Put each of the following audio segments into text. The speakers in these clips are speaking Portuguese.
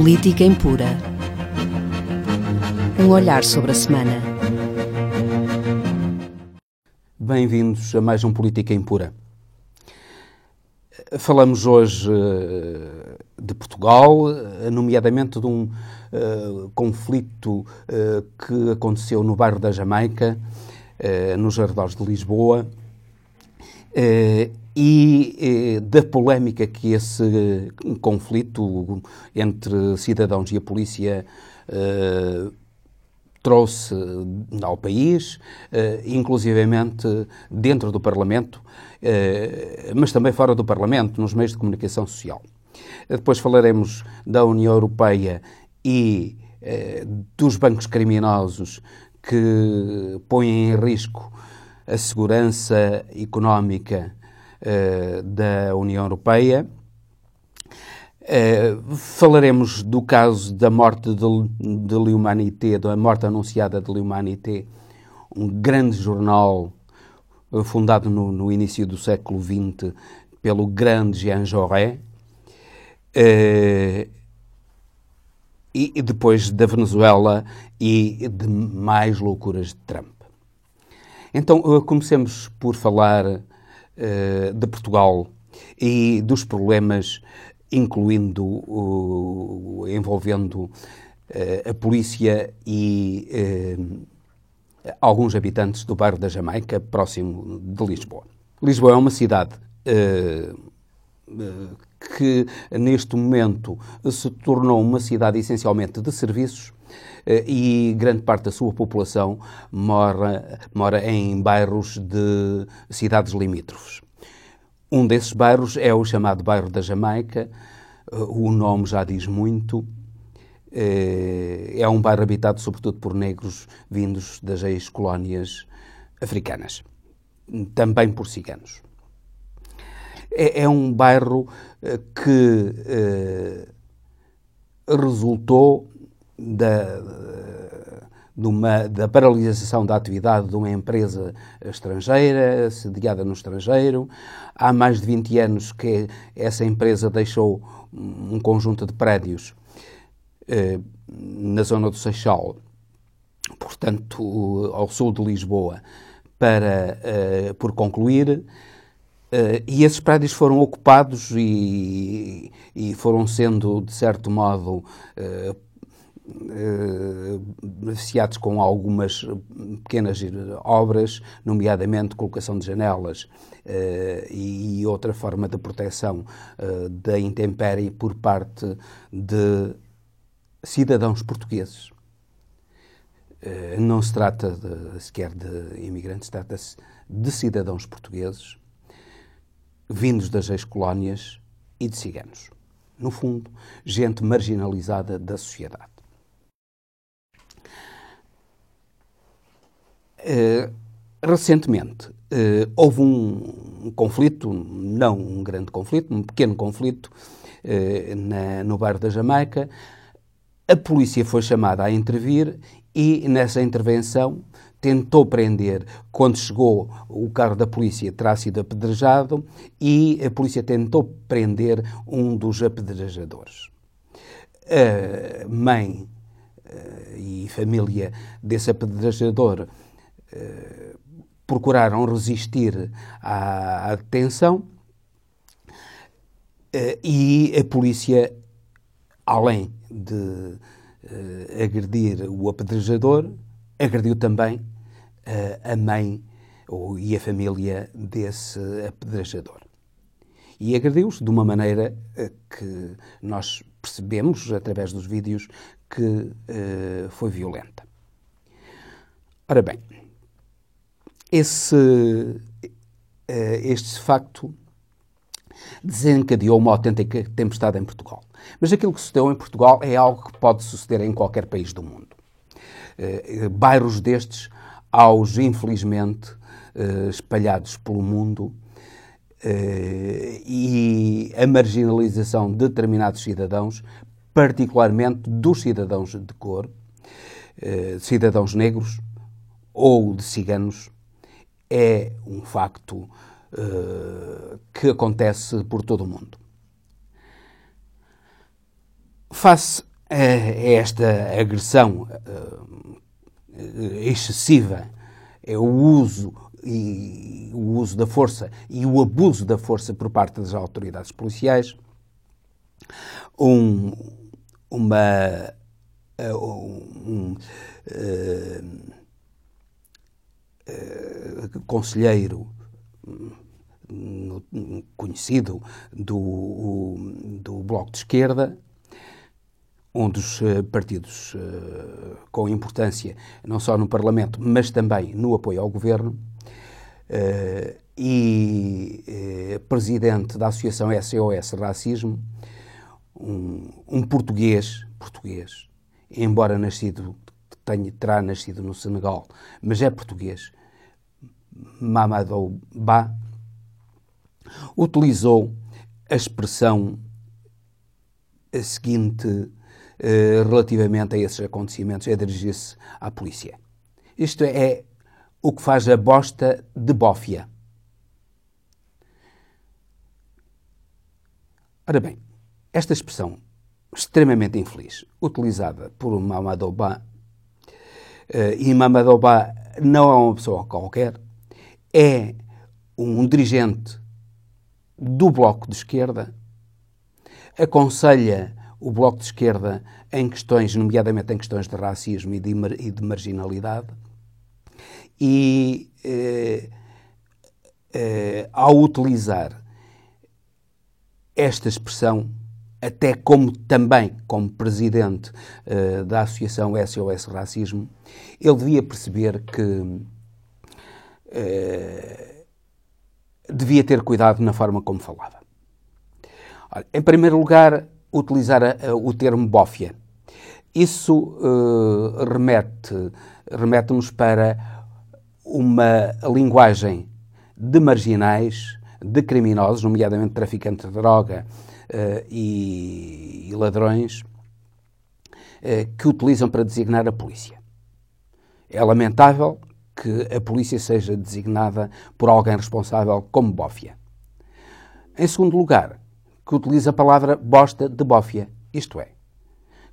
Política Impura. Um olhar sobre a semana. Bem-vindos a mais um Política Impura. Falamos hoje uh, de Portugal, uh, nomeadamente de um uh, conflito que aconteceu no bairro da Jamaica, nos arredores de Lisboa, e da polémica que esse conflito entre cidadãos e a polícia trouxe ao país, inclusivamente dentro do Parlamento, mas também fora do Parlamento, nos meios de comunicação social. Depois falaremos da União Europeia e dos bancos criminosos que põem em risco a segurança económica da União Europeia Uh, falaremos do caso da morte de, de L'Humanité, da morte anunciada de L'Humanité, um grande jornal uh, fundado no, no, início do século XX pelo grande Jean Jaurès, uh, e, e, depois da Venezuela e de mais loucuras de Trump. Então, comecemos por falar de Portugal e dos problemas incluindo uh, envolvendo uh, a polícia e uh, alguns habitantes do bairro da Jamaica, próximo de Lisboa. Lisboa é uma cidade que neste momento se tornou uma cidade essencialmente de serviços e grande parte da sua população mora, mora em bairros de cidades limítrofes. Um desses bairros é o chamado bairro da Jamaica, o nome já diz muito. Eh, é um bairro habitado sobretudo por negros vindos das ex-colónias africanas, também por ciganos. É, é um bairro eh, que eh, resultou da, uma, da paralisação da atividade de uma empresa estrangeira, sediada no estrangeiro. Há mais de 20 anos que essa empresa deixou um conjunto de prédios eh, na zona do Seixal, portanto, ao sul de Lisboa, para, eh, por concluir. Uh, e esses prédios foram ocupados e, e, foram sendo, de certo modo, eh, beneficiados com algumas pequenas obras, nomeadamente colocação de janelas uh, e outra forma de proteção da intempérie por parte de cidadãos portugueses. Não se trata de, sequer de imigrantes, trata-se de cidadãos portugueses vindos das ex-colónias e de ciganos. No fundo, gente marginalizada da sociedade. Uh, recentemente uh, houve um, conflito, não um grande conflito, um pequeno conflito uh, na, no bairro da Jamaica. A polícia foi chamada a intervir e nessa intervenção tentou prender, quando chegou o carro da polícia terá sido apedrejado e a polícia tentou prender um dos apedrejadores. A mãe e família desse apedrejador eh, procuraram resistir à, à detenção eh, e a polícia, além de eh, agredir o apedrejador, agrediu também a mãe e a família desse apedrejador. E agrediu-os de uma maneira que nós percebemos, através dos vídeos, que foi violenta. Ora bem, esse, eh, este facto desencadeou uma autêntica tempestade em Portugal. Mas aquilo que sucedeu em Portugal é algo que pode suceder em qualquer país do mundo. Uh, bairros destes, aos infelizmente uh, espalhados pelo mundo, e a marginalização de determinados cidadãos, particularmente dos cidadãos de cor, cidadãos negros ou de ciganos, é um facto uh, que acontece por todo o mundo. Face é esta agressão excessiva, é o uso e o uso da força e o abuso da força por parte das autoridades policiais, um, uma um, uh, uh, conselheiro conhecido do, do Bloco de Esquerda, um dos eh, partidos uh, com importância não só no Parlamento, mas também no apoio ao governo, uh, e presidente da Associação SOS Racismo, um, um, português, português, embora nascido, tenha, terá nascido no Senegal, mas é português, Mamadou Ba, utilizou a expressão a seguinte eh, relativamente a esses acontecimentos é dirigir-se à polícia. Isto é o que faz a bosta de bófia. Ora bem, esta expressão extremamente infeliz, utilizada por Mamadou Ba, uh, e Mamadou Ba não é uma pessoa qualquer, é um dirigente do Bloco de Esquerda, aconselha o Bloco de Esquerda em questões, nomeadamente em questões de racismo e de, e de marginalidade, e eh, eh, ao utilizar esta expressão, até como também como presidente eh, da Associação SOS Racismo, ele devia perceber que eh, devia ter cuidado na forma como falava. Em primeiro lugar, utilizar a, a, o termo bófia. Isso uh, remete, remete-nos para uma linguagem de marginais, de criminosos, nomeadamente traficantes de droga uh, e, e, ladrões, que utilizam para designar a polícia. É lamentável que a polícia seja designada por alguém responsável como bófia. Em segundo lugar, que utiliza a palavra bosta de bófia, isto é,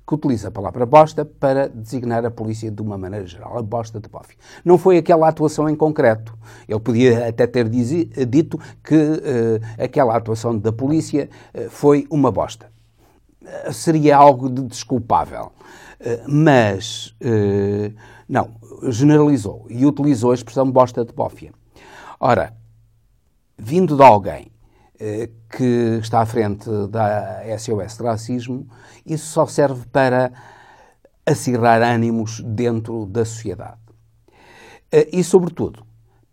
que utiliza a palavra bosta para designar a polícia de uma maneira geral, a bosta de bófia. Não foi aquela atuação em concreto. Ele podia até ter dito que uh, aquela atuação da polícia uh, foi uma bosta. Uh, seria algo de desculpável. mas, não, generalizou e utilizou a expressão bosta de bófia. Ora, vindo de alguém eh, que está à frente da SOS de racismo, isso só serve para acirrar ânimos dentro da sociedade. Eh, e, sobretudo,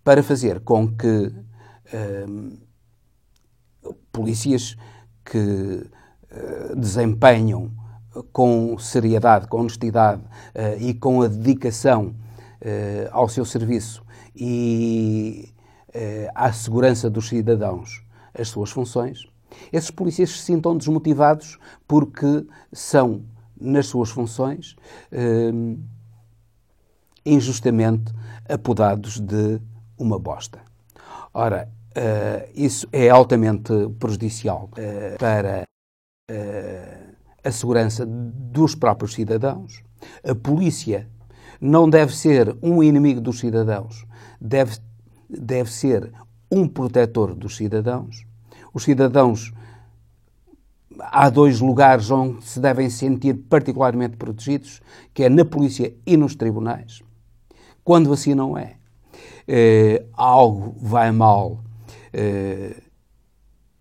para fazer com que uh, polícias que uh, desempenham com seriedade, com honestidade uh, e com a dedicação ao seu serviço e à segurança dos cidadãos as suas funções, esses polícias se sintam desmotivados porque são, nas suas funções, injustamente apodados de uma bosta. Ora, uh, isso é altamente prejudicial uh, para uh, a segurança dos próprios cidadãos. A polícia não deve ser um inimigo dos cidadãos, deve, deve ser um protetor dos cidadãos. Os cidadãos. Há dois lugares onde se devem sentir particularmente protegidos, que é na polícia e nos tribunais. Quando assim não é, eh, algo vai mal eh,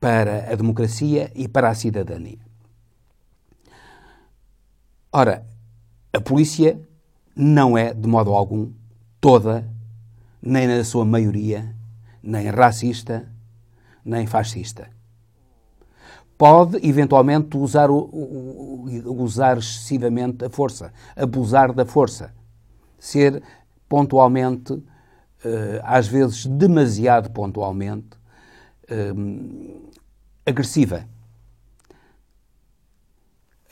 para a democracia e para a cidadania. Ora, a polícia não é, de modo algum, toda, nem na sua maioria, nem racista, nem fascista. Pode, eventualmente, usar, usar excessivamente a força, abusar da força, ser pontualmente, eh, às vezes demasiado pontualmente, eh, agressiva.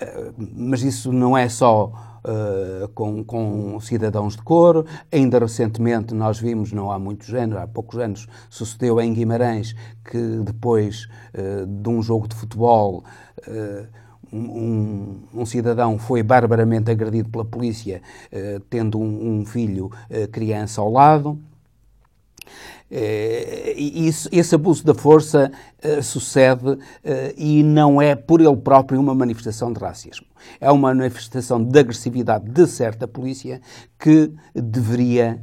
Eh, mas isso não é só uh, com, com, cidadãos de cor. Ainda recentemente nós vimos, não há muitos anos, há poucos anos, sucedeu em Guimarães que depois uh, de um jogo de futebol uh, um, um, cidadão foi barbaramente agredido pela polícia, tendo um, um filho, criança, ao lado. Uh, e isso, esse abuso da força sucede e não é por ele próprio uma manifestação de racismo. É uma manifestação de agressividade de certa polícia que deveria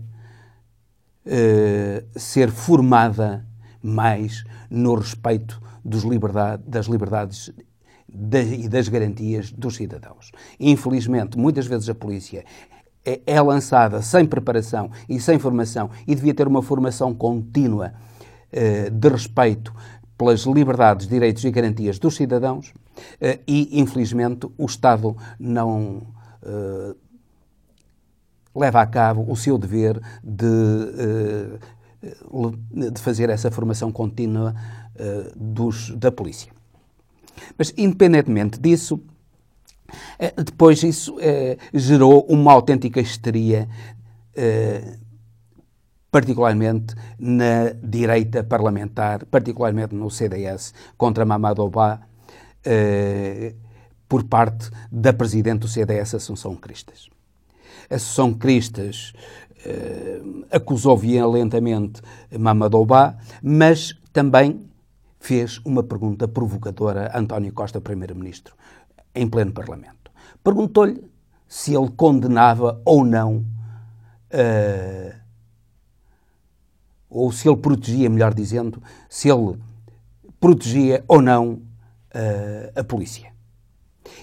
ser formada mais no respeito liberdade, das liberdades e das garantias dos cidadãos. Infelizmente, muitas vezes a polícia é, é, lançada sem preparação e sem formação e devia ter uma formação contínua eh, de respeito pelas liberdades, direitos e garantias dos cidadãos eh, e, infelizmente, o Estado não eh, leva a cabo o seu dever de, de fazer essa formação contínua dos, da polícia. Mas, independentemente disso, depois isso eh, gerou uma autêntica histeria, eh, particularmente na direita parlamentar, particularmente no CDS, contra Mamadouba, por parte da presidente do CDS, Assunção Cristas. Assunção Cristas acusou violentamente Mamadouba, mas também fez uma pergunta provocadora a António Costa, Primeiro-Ministro, em pleno Parlamento. Perguntou-lhe se ele condenava ou não, uh, ou se ele protegia, melhor dizendo, se ele protegia ou não uh, a polícia.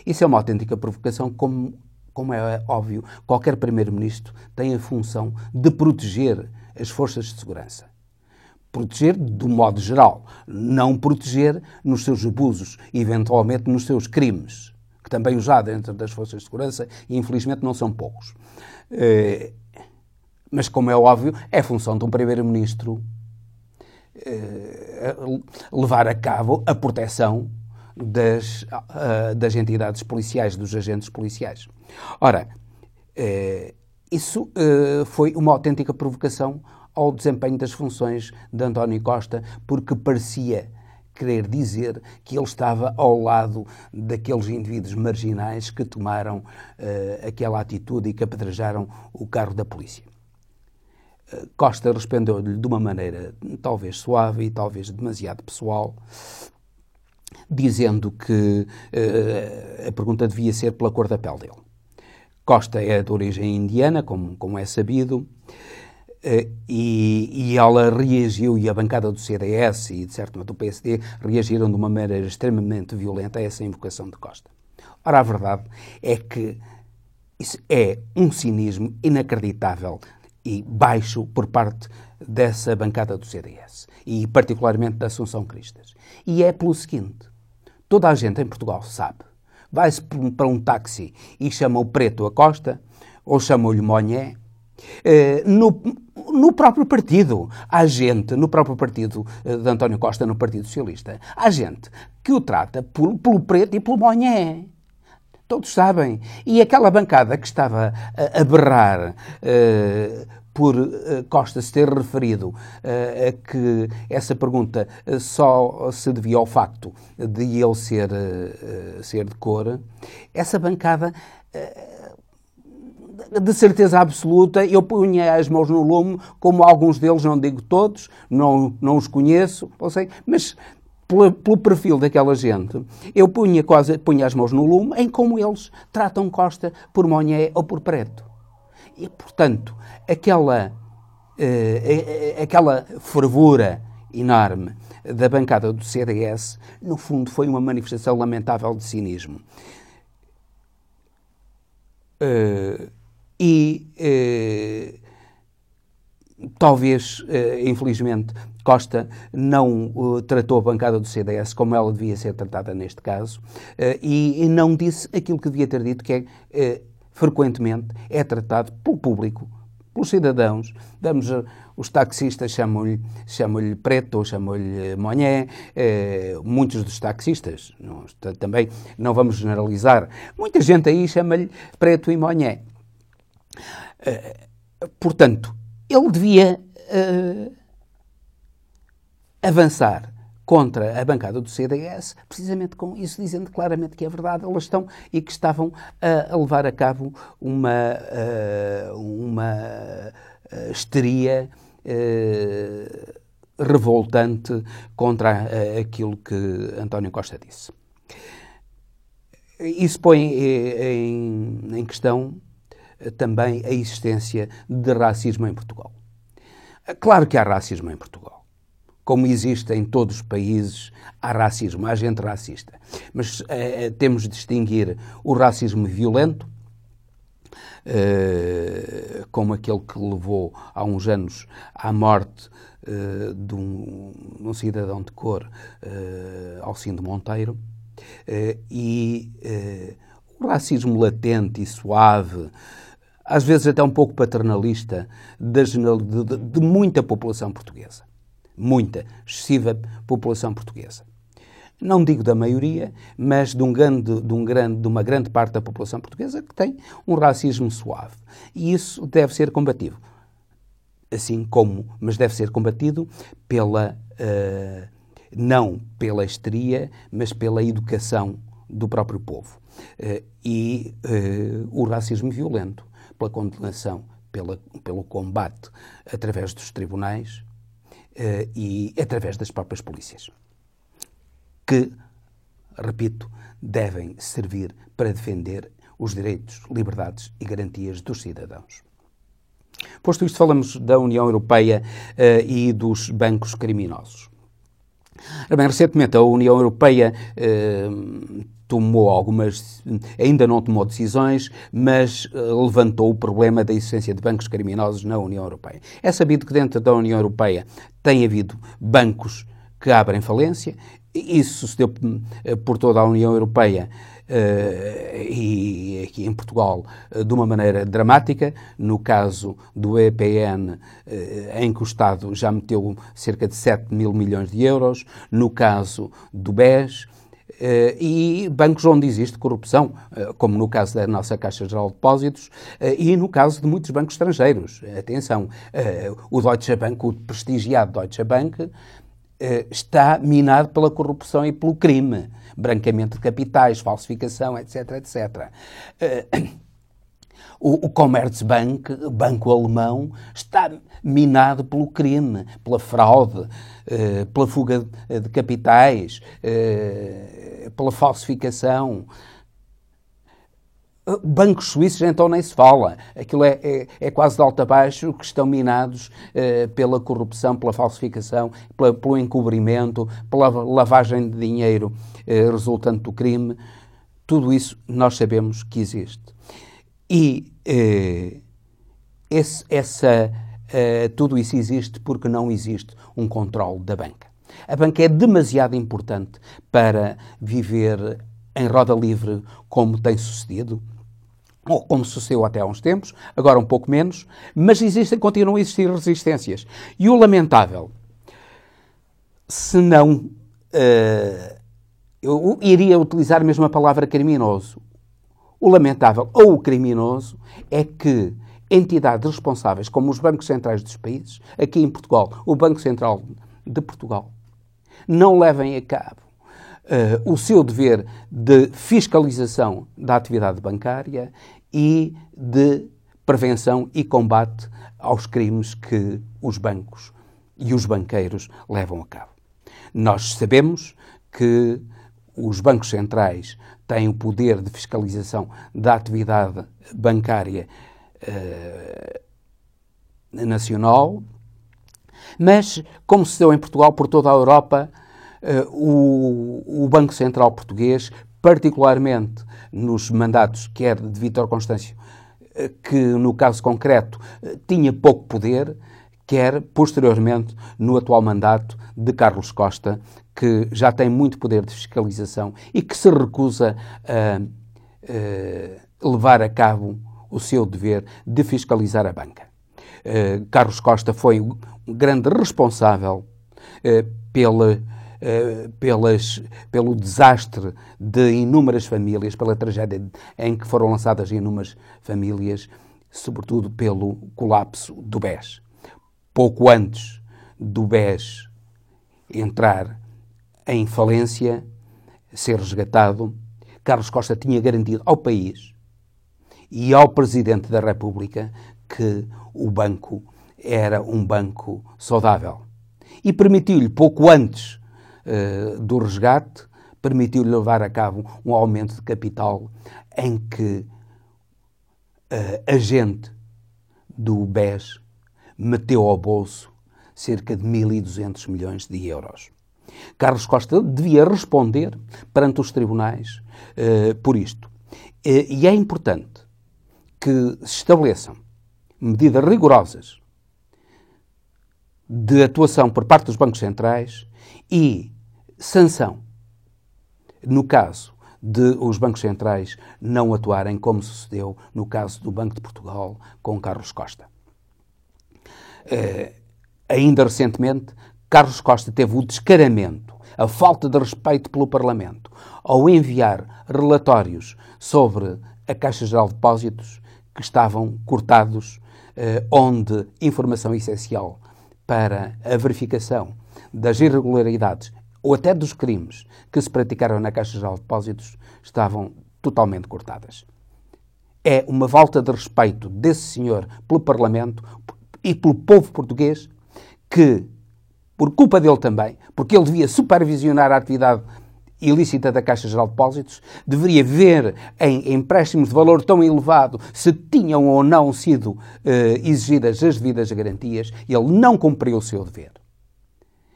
Isso é uma autêntica provocação, como, como é óbvio, qualquer Primeiro-Ministro tem a função de proteger as forças de segurança proteger do modo geral, não proteger nos seus abusos eventualmente nos seus crimes, que também os há dentro das forças de segurança e infelizmente não são poucos. Eh, mas, como é óbvio, é função de um primeiro-ministro eh, levar a cabo a proteção das, eh, das entidades policiais, dos agentes policiais. Ora, isso foi uma autêntica provocação ao desempenho das funções de António Costa, porque parecia querer dizer que ele estava ao lado daqueles indivíduos marginais que tomaram uh, aquela atitude e que apedrejaram o carro da polícia. Uh, Costa respondeu-lhe de uma maneira talvez suave e talvez demasiado pessoal, dizendo que uh, a pergunta devia ser pela cor da pele dele. Costa é de origem indiana, como, como é sabido, e, e, ela reagiu, e a bancada do CDS e, de certo modo, do PSD reagiram de uma maneira extremamente violenta a essa invocação de Costa. Ora, a verdade é que isso é um cinismo inacreditável e baixo por parte dessa bancada do CDS e, particularmente, da Assunção Cristas. E é pelo seguinte: toda a gente em Portugal sabe. Vai-se para um táxi e chama o preto a Costa, ou chama-lhe Monhé, eh, no, no próprio partido, há gente, no próprio partido eh, de António Costa, no Partido Socialista, há gente que o trata por, pelo preto e pelo monhé. Todos sabem. E aquela bancada que estava a, a berrar uh, por uh, Costa se ter referido uh, a que essa pergunta só se devia ao facto de ele ser, ser de cor, essa bancada de certeza absoluta, eu punha as mãos no lume, como alguns deles, não digo todos, não, não os conheço, não sei, mas pelo, pelo, perfil daquela gente, eu punha, quase, punha as mãos no lume em como eles tratam Costa por Monhé ou por Preto. E, portanto, aquela, uh, aquela fervura enorme da bancada do CDS, no fundo, foi uma manifestação lamentável de cinismo. Uh, e eh, talvez, eh, infelizmente, Costa não uh, tratou a bancada do CDS como ela devia ser tratada neste caso uh, e, e, não disse aquilo que devia ter dito, que é, uh, frequentemente é tratado pelo público, pelos cidadãos. Damos, os taxistas chamam-lhe chamam preto ou chamam-lhe monhé. muitos dos taxistas, não, também não vamos generalizar, muita gente aí chama-lhe preto e monhé. Uh, portanto, ele devia uh, avançar contra a bancada do CDS, precisamente com isso, dizendo claramente que é verdade, elas estão e que estavam a, levar a cabo uma, uma histeria revoltante contra aquilo que António Costa disse. Isso põe em, em questão também a existência de racismo em Portugal. Claro que há racismo em Portugal. Como existe em todos os países, há racismo, há gente racista. Mas eh, temos de distinguir o racismo violento, eh, como aquele que levou há uns anos à morte eh, de, um, um, cidadão de cor, eh, Alcindo Monteiro, eh, e eh, o racismo latente e suave, às vezes até um pouco paternalista, de, de, de muita população portuguesa. Muita, excessiva população portuguesa não digo da maioria, mas de, um grande, de, um grande, de uma grande parte da população portuguesa que tem um racismo suave. E isso deve ser combatido. Assim como, mas deve ser combatido pela, uh, não pela histeria, mas pela educação do próprio povo. Uh, e uh, o racismo violento pela condenação, pela, pelo combate através dos tribunais uh, e através das próprias polícias, que, repito, devem servir para defender os direitos, liberdades e garantias dos cidadãos. Posto isto, falamos da União Europeia uh, e dos bancos criminosos. Bem, recentemente a União Europeia uh, tomou algumas, ainda não tomou decisões, mas uh, levantou o problema da existência de bancos criminosos na União Europeia. É sabido que dentro da União Europeia tem havido bancos que abrem falência, isso se deu uh, por toda a União Europeia. Uh, e aqui em Portugal de uma maneira dramática. No caso do EPN, em que o Estado já meteu cerca de 7 mil milhões de euros. No caso do BES, e bancos onde existe corrupção, uh, como no caso da nossa Caixa Geral de Depósitos uh, e no caso de muitos bancos estrangeiros. Atenção, o Deutsche Bank, o prestigiado Deutsche Bank, está minado pela corrupção e pelo crime, branqueamento de capitais, falsificação, etc, etc. O, o Commerzbank, banco alemão, está minado pelo crime, pela fraude, eh, pela fuga de capitais, eh, pela falsificação. Bancos suíços, então, nem se fala. Aquilo é, é, é quase de alto a baixo que estão minados eh, pela corrupção, pela falsificação, pela, pelo encobrimento, pela lavagem de dinheiro eh, resultante do crime. Tudo isso nós sabemos que existe. E eh, esse, essa, eh, tudo isso existe porque não existe um controle da banca. A banca é demasiado importante para viver em roda livre como tem sucedido, ou como sucedeu até há uns tempos, agora um pouco menos, mas existem, continuam a existir resistências. E o lamentável, se não. Uh, eu iria utilizar mesmo a palavra criminoso. O lamentável ou o criminoso é que entidades responsáveis, como os bancos centrais dos países, aqui em Portugal, o Banco Central de Portugal, não levem a cabo uh, o seu dever de fiscalização da atividade bancária e de prevenção e combate aos crimes que os bancos e os banqueiros levam a cabo. Nós sabemos que os bancos centrais têm o poder de fiscalização da atividade bancária uh, nacional, mas, como se deu em Portugal, por toda a Europa, uh, o, o, Banco Central Português, particularmente nos mandatos quer de Vítor Constâncio, uh, que no caso concreto tinha pouco poder, quer posteriormente no atual mandato de Carlos Costa, que já tem muito poder de fiscalização e que se recusa a, a levar a cabo o seu dever de fiscalizar a banca. Uh, Carlos Costa foi um grande responsável uh, pela, uh, pelas, pelo desastre de inúmeras famílias, pela tragédia em que foram lançadas inúmeras famílias, sobretudo pelo colapso do BES. Pouco antes do BES entrar em falência, ser resgatado, Carlos Costa tinha garantido ao país e ao Presidente da República que o banco era um banco saudável. E permitiu-lhe, pouco antes uh, do resgate, permitiu-lhe levar a cabo um aumento de capital em que uh, a gente do BES meteu ao bolso cerca de 1.200 milhões de euros. Carlos Costa devia responder perante os tribunais uh, por isto. Uh, e é importante que se estabeleçam medidas rigorosas de atuação por parte dos bancos centrais e sanção no caso de os bancos centrais não atuarem como sucedeu no caso do Banco de Portugal com Carlos Costa. Uh, ainda recentemente, Carlos Costa teve o descaramento, a falta de respeito pelo Parlamento, ao enviar relatórios sobre a Caixa Geral de Depósitos que estavam cortados, uh, onde informação essencial para a verificação das irregularidades ou até dos crimes que se praticaram na Caixa Geral de Depósitos estavam totalmente cortadas. É uma falta de respeito desse senhor pelo Parlamento e pelo povo português que, por culpa dele também, porque ele devia supervisionar a atividade ilícita da Caixa Geral de Depósitos, deveria ver em empréstimos de valor tão elevado se tinham ou não sido uh, exigidas as devidas garantias, ele não cumpriu o seu dever.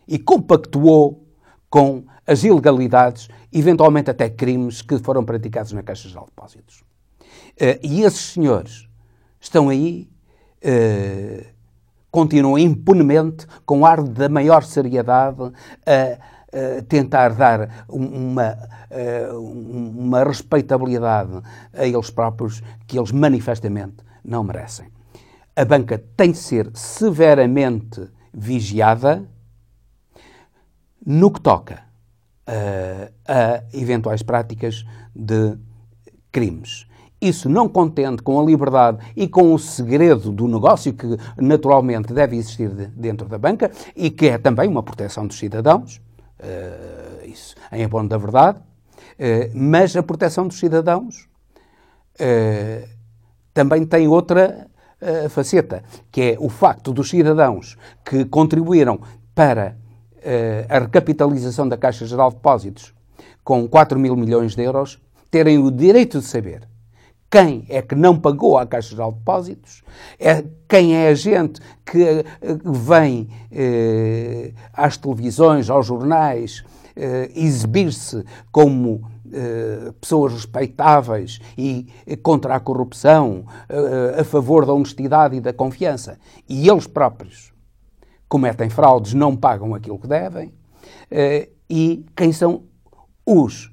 E compactuou com as ilegalidades, eventualmente até crimes que foram praticados na Caixa Geral de Depósitos. Uh, e esses senhores estão aí, uh, continuam impunemente, com ar da maior seriedade, a tentar dar uma, uh, uma respeitabilidade a eles próprios que eles manifestamente não merecem. A banca tem de ser severamente vigiada no que toca uh, a eventuais práticas de crimes. Isso não contente com a liberdade e com o segredo do negócio que naturalmente deve existir de, dentro da banca e que é também uma proteção dos cidadãos, uh, isso. Em abono da verdade, uh, mas a proteção dos cidadãos uh, também tem outra faceta, que é o facto dos cidadãos que contribuíram para a recapitalização da Caixa Geral de Depósitos com 4 mil milhões de euros, terem o direito de saber quem é que não pagou à Caixa Geral de Depósitos, é, quem é a gente que eh, vem eh, às televisões, aos jornais, eh, exibir-se como eh, pessoas respeitáveis e eh, contra a corrupção, a favor da honestidade e da confiança, e eles próprios cometem fraudes, não pagam aquilo que devem, eh, e quem são os, eh,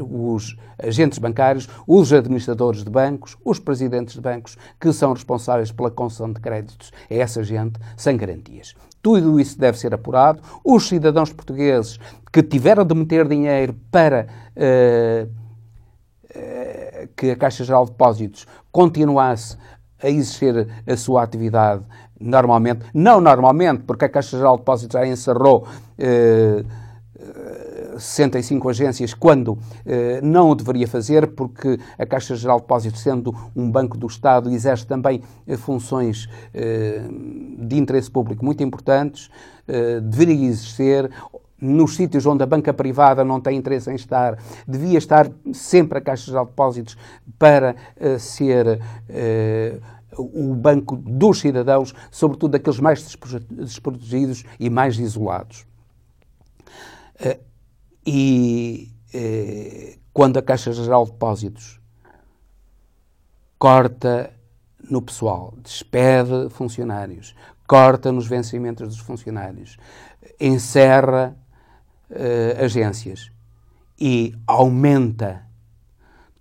os agentes bancários, os administradores de bancos, os presidentes de bancos, que são responsáveis pela concessão de créditos a essa gente sem garantias. Tudo isso deve ser apurado. Os cidadãos portugueses que tiveram de meter dinheiro para uh, uh, que a Caixa Geral de Depósitos continuasse a exercer a sua atividade normalmente, não normalmente, porque a Caixa Geral de Depósitos já encerrou eh, 65 agências quando eh, não o deveria fazer, porque a Caixa Geral de Depósitos, sendo um banco do Estado, exerce também eh, funções eh, de interesse público muito importantes, deveria exercer nos sítios onde a banca privada não tem interesse em estar, devia estar sempre a Caixa de Depósitos para uh, ser uh, o banco dos cidadãos, sobretudo daqueles mais desprotegidos e mais isolados. Uh, e quando a Caixa Geral de Depósitos corta no pessoal, despede funcionários, corta nos vencimentos dos funcionários, encerra uh, agências e aumenta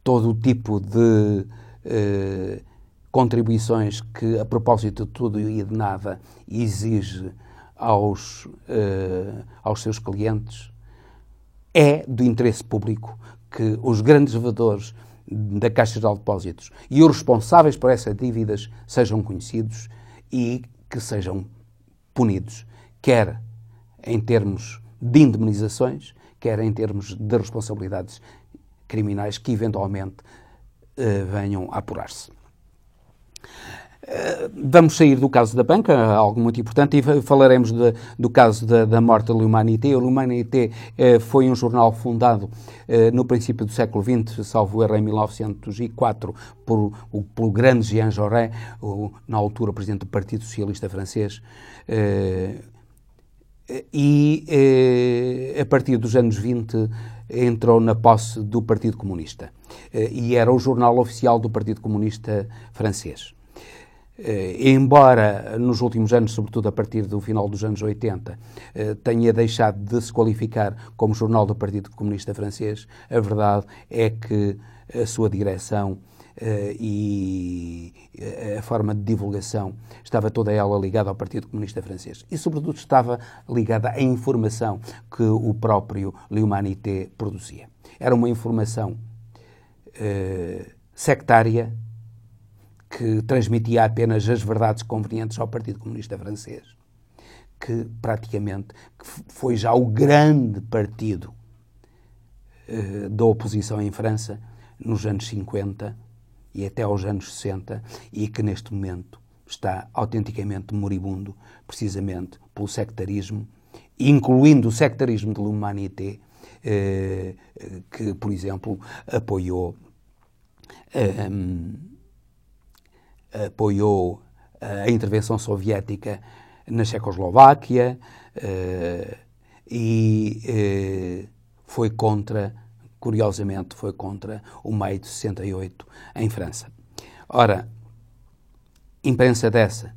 todo o tipo de uh, contribuições que, a propósito de tudo e de nada, exige aos, uh, aos seus clientes, é do interesse público que os grandes devedores da Caixa de Depósitos e os responsáveis por essas dívidas sejam conhecidos e que sejam punidos, quer em termos de indemnizações, quer em termos de responsabilidades criminais que eventualmente uh, venham a apurar-se. Vamos sair do caso da banca, algo muito importante, e falaremos de, do caso da, da morte da L'Humanité. O L'Humanité eh, foi um jornal fundado eh, no princípio do século XX, salvo erro, em 1904, por, o, pelo grande Jean Jaurès, o, na altura presidente do Partido Socialista Francês. Eh, e eh, a partir dos anos 20 entrou na posse do Partido Comunista eh, e era o jornal oficial do Partido Comunista francês. Eh, embora nos últimos anos, sobretudo a partir do final dos anos 80, eh, tenha deixado de se qualificar como jornal do Partido Comunista Francês, a verdade é que a sua direção eh, e a forma de divulgação estava toda ela ligada ao Partido Comunista Francês e, sobretudo, estava ligada à informação que o próprio L'Humanité produzia. Era uma informação sectária que transmitia apenas as verdades convenientes ao Partido Comunista Francês, que praticamente foi já o grande partido eh, da oposição em França nos anos 50 e até aos anos 60 e que neste momento está autenticamente moribundo, precisamente pelo sectarismo, incluindo o sectarismo de l'Humanité, eh, que, por exemplo, apoiou. Eh, apoiou a intervenção soviética na Checoslováquia uh, e uh, foi contra, curiosamente, foi contra o maio de 68 em França. Ora, imprensa dessa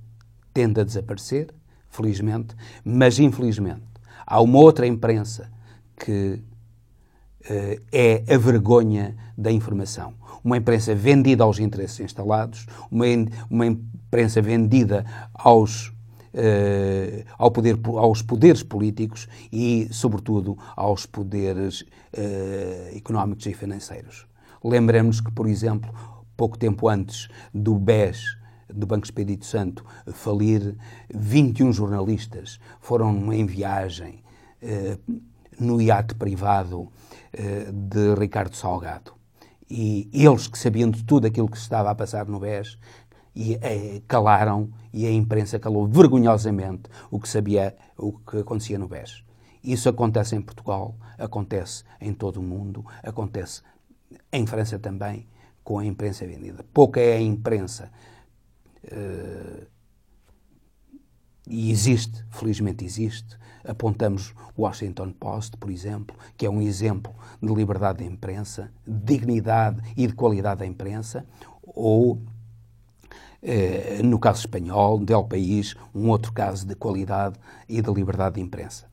tende a desaparecer, felizmente, mas infelizmente há uma outra imprensa que é a vergonha da informação uma imprensa vendida aos interesses instalados, uma, uma imprensa vendida aos, uh, ao poder, aos poderes políticos e, sobretudo, aos poderes uh, económicos e financeiros. Lembremos que, por exemplo, pouco tempo antes do BES, do Banco Expedito Santo, falir, 21 jornalistas foram em viagem uh, no iate privado de Ricardo Salgado e eles que sabiam de tudo aquilo que se estava a passar no BES e, eh, calaram e a imprensa calou vergonhosamente o que sabia, o que acontecia no BES. Isso acontece em Portugal, acontece em todo o mundo, acontece em França também, com a imprensa vendida. Pouca é a imprensa. Uh, e existe, felizmente existe, Apontamos o Washington Post, por exemplo, que é um exemplo de liberdade de imprensa, de dignidade e de qualidade da imprensa, ou, eh, no caso espanhol, Del País, um outro caso de qualidade e de liberdade de imprensa.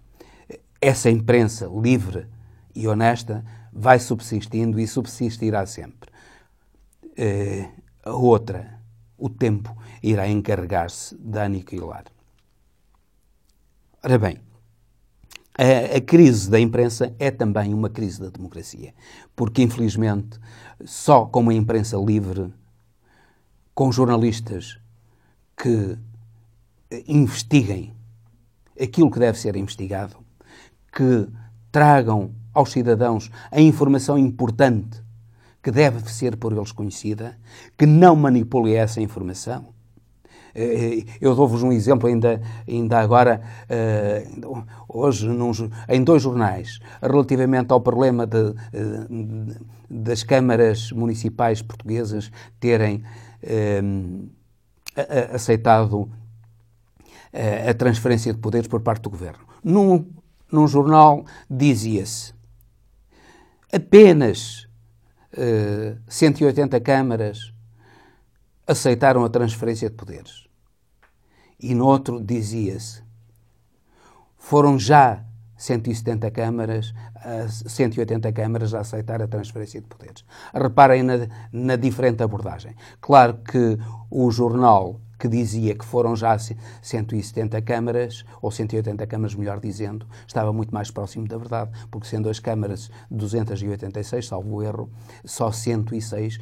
Essa imprensa livre e honesta vai subsistindo e subsistirá sempre. Eh, a outra, o tempo, irá encarregar-se de aniquilar. Ora bem, a, a, crise da imprensa é também uma crise da democracia, porque infelizmente só com uma imprensa livre, com jornalistas que investiguem aquilo que deve ser investigado, que tragam aos cidadãos a informação importante que deve ser por eles conhecida, que não manipule essa informação, eh, eu dou-vos um exemplo ainda, ainda agora, eh, hoje, num, em dois jornais, relativamente ao problema de, de, eh, das câmaras municipais portuguesas terem aceitado a transferência de poderes por parte do governo. Num, num jornal dizia-se apenas uh, 180 câmaras aceitaram a transferência de poderes e no outro dizia-se: foram já 170 câmaras, 180 câmaras a aceitar a transferência de poderes. Reparem na, na diferente abordagem. Claro que o jornal que dizia que foram já 170 câmaras, ou 180 câmaras, melhor dizendo, estava muito mais próximo da verdade, porque sendo as câmaras 286, salvo erro, só 106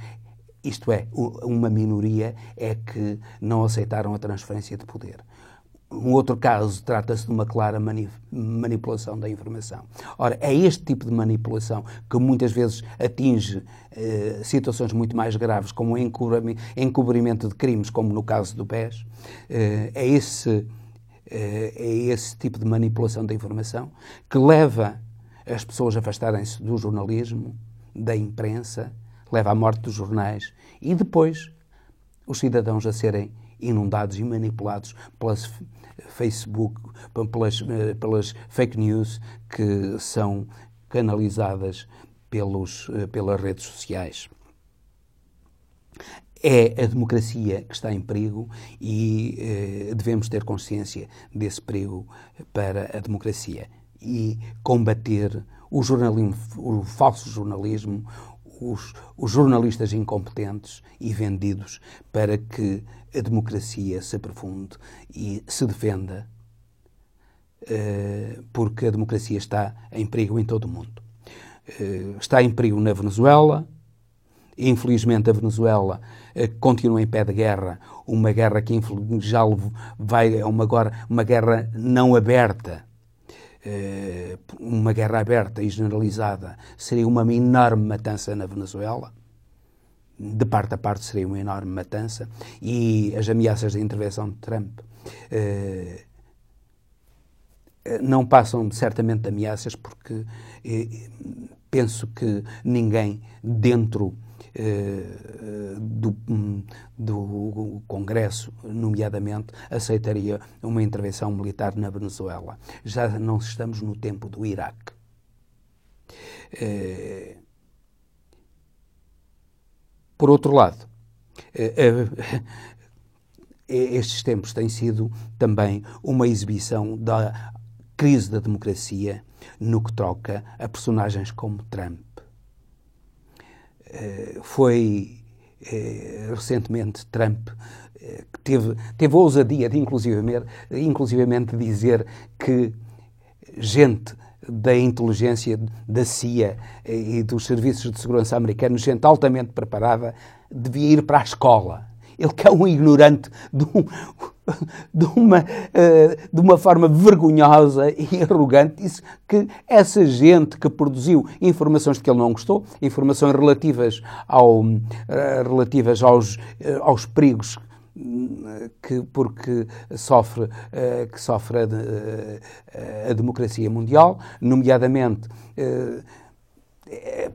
isto é, uma minoria é que não aceitaram a transferência de poder. no outro caso, trata-se de uma clara mani manipulação da informação. Ora, é este tipo de manipulação que muitas vezes atinge eh, situações muito mais graves, como o encobrimento de crimes, como no caso do PES. Eh, é, esse, eh, é esse tipo de manipulação da informação que leva as pessoas a afastarem-se do jornalismo, da imprensa, leva à morte dos jornais e depois os cidadãos a serem inundados e manipulados pelas Facebook, pelas, eh, pelas fake news que são canalizadas pelos, eh, pelas redes sociais. É a democracia que está em perigo e eh, devemos ter consciência desse perigo para a democracia e combater o jornalismo, o falso jornalismo, os, os, jornalistas incompetentes e vendidos para que a democracia se aprofunde e se defenda, uh, porque a democracia está em perigo em todo o mundo. Uh, está em perigo na Venezuela. Infelizmente, a Venezuela uh, continua em pé de guerra, uma guerra que já vai a uma, uma guerra não aberta eh, uma guerra aberta e generalizada seria uma enorme matança na Venezuela. De parte a parte seria uma enorme matança. E as ameaças de intervenção de Trump eh, não passam certamente de ameaças, porque eh, penso que ninguém dentro eh, do, do Congresso, nomeadamente, aceitaria uma intervenção militar na Venezuela. Já não estamos no tempo do Iraque. Eh, por outro lado, eh, estes tempos têm sido também uma exibição da crise da democracia no que troca a personagens como Trump. Eh, foi eh, recentemente Trump eh, que teve, teve a ousadia de inclusivamente, inclusivamente dizer que gente da inteligência da CIA e dos serviços de segurança americanos, gente altamente preparada, devia ir para a escola. Ele que é um ignorante de um, de uma, eh, de uma forma vergonhosa e arrogante, disse que essa gente que produziu informações que ele não gostou, informações relativas, ao, eh, relativas aos, eh, aos perigos que porque sofre que sofre a, a democracia mundial, nomeadamente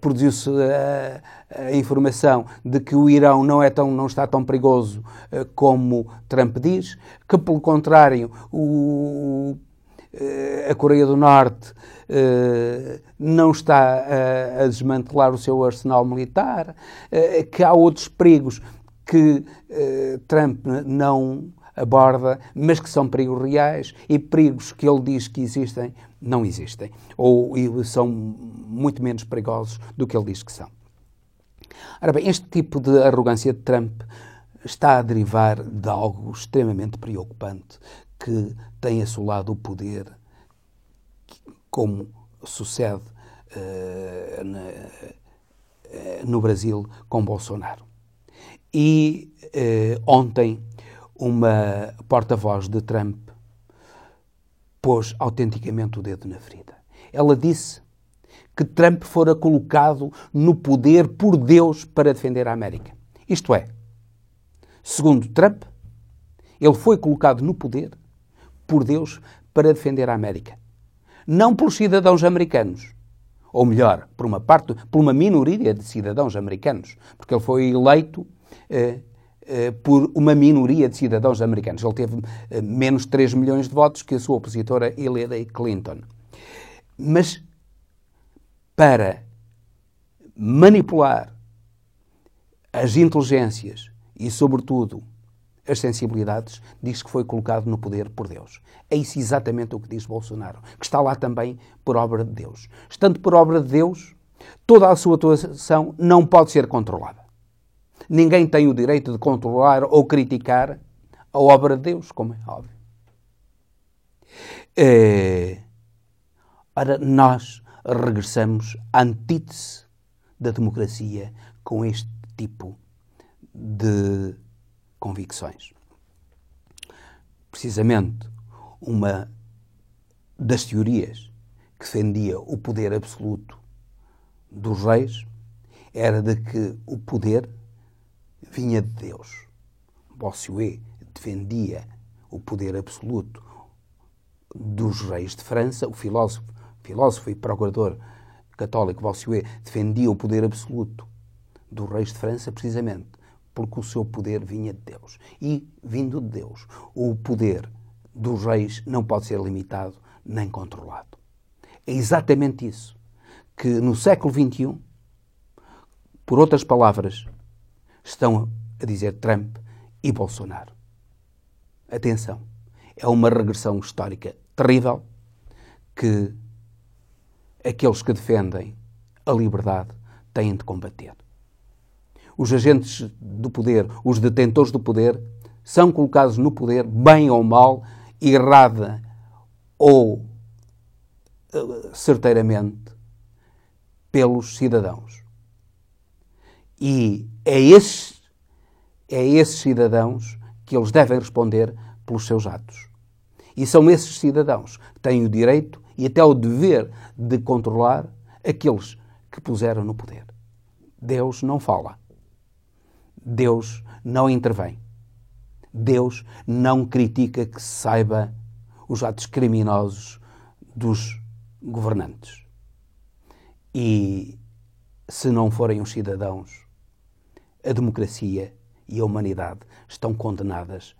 produziu-se a, a, informação de que o Irão não, é tão, não está tão perigoso uh, como Trump diz, que, pelo contrário, o, a Coreia do Norte não está a desmantelar o seu arsenal militar, que há outros perigos que Trump não aborda, mas que são perigos reais e perigos que ele diz que existem, não existem. Ou são muito menos perigosos do que ele diz que são. Ora bem, este tipo de arrogância de Trump está a derivar de algo extremamente preocupante que tem assolado o poder, como sucede uh, na, uh, no Brasil com Bolsonaro. E uh, ontem uma porta-voz de Trump pôs autenticamente o dedo na ferida. Ela disse que Trump fora colocado no poder por Deus para defender a América. Isto é, segundo Trump, ele foi colocado no poder por Deus para defender a América. Não pelos cidadãos americanos, ou melhor, por uma parte, por uma minoria de cidadãos americanos, porque ele foi eleito eh, por uma minoria de cidadãos americanos. Ele teve eh, menos de 3 milhões de votos que a sua opositora Hillary Clinton. Mas para manipular as inteligências e, sobretudo, as sensibilidades, diz que foi colocado no poder por Deus. É isso exatamente o que diz Bolsonaro, que está lá também por obra de Deus. Estando por obra de Deus, toda a sua atuação não pode ser controlada. Ninguém tem o direito de controlar ou criticar a obra de Deus, como é óbvio. É... Ora, nós regressamos à antítese da democracia com este tipo de convicções. Precisamente uma das teorias que defendia o poder absoluto dos reis era de que o poder vinha de Deus. Bossuet defendia o poder absoluto dos reis de França, o filósofo, filósofo e procurador católico Bossuet defendia o poder absoluto dos reis de França precisamente porque o seu poder vinha de Deus. E, vindo de Deus, o poder dos reis não pode ser limitado nem controlado. É exatamente isso que no século XXI, por outras palavras, estão a dizer Trump e Bolsonaro. Atenção, é uma regressão histórica terrível que aqueles que defendem a liberdade têm de combater. Os agentes do poder, os detentores do poder, são colocados no poder, bem ou mal, errada ou eh, certeiramente, pelos cidadãos. E é esses, é esses cidadãos que eles devem responder pelos seus atos. E são esses cidadãos que têm o direito e até o dever de controlar aqueles que puseram no poder. Deus não fala. Deus não intervém. Deus não critica que se saiba os atos criminosos dos governantes. E se não forem os cidadãos, a democracia e a humanidade estão condenadas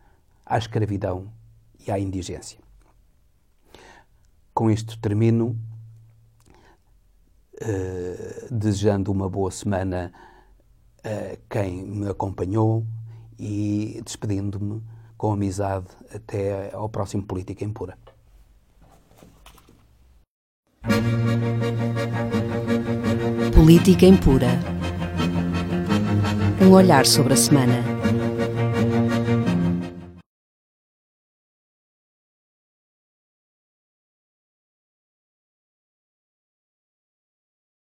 à escravidão e à indigência. Com isto termino, uh, desejando uma boa semana a quem me acompanhou e despedindo-me com amizade até ao próximo Política Impura. Política Impura. Um olhar sobre a semana.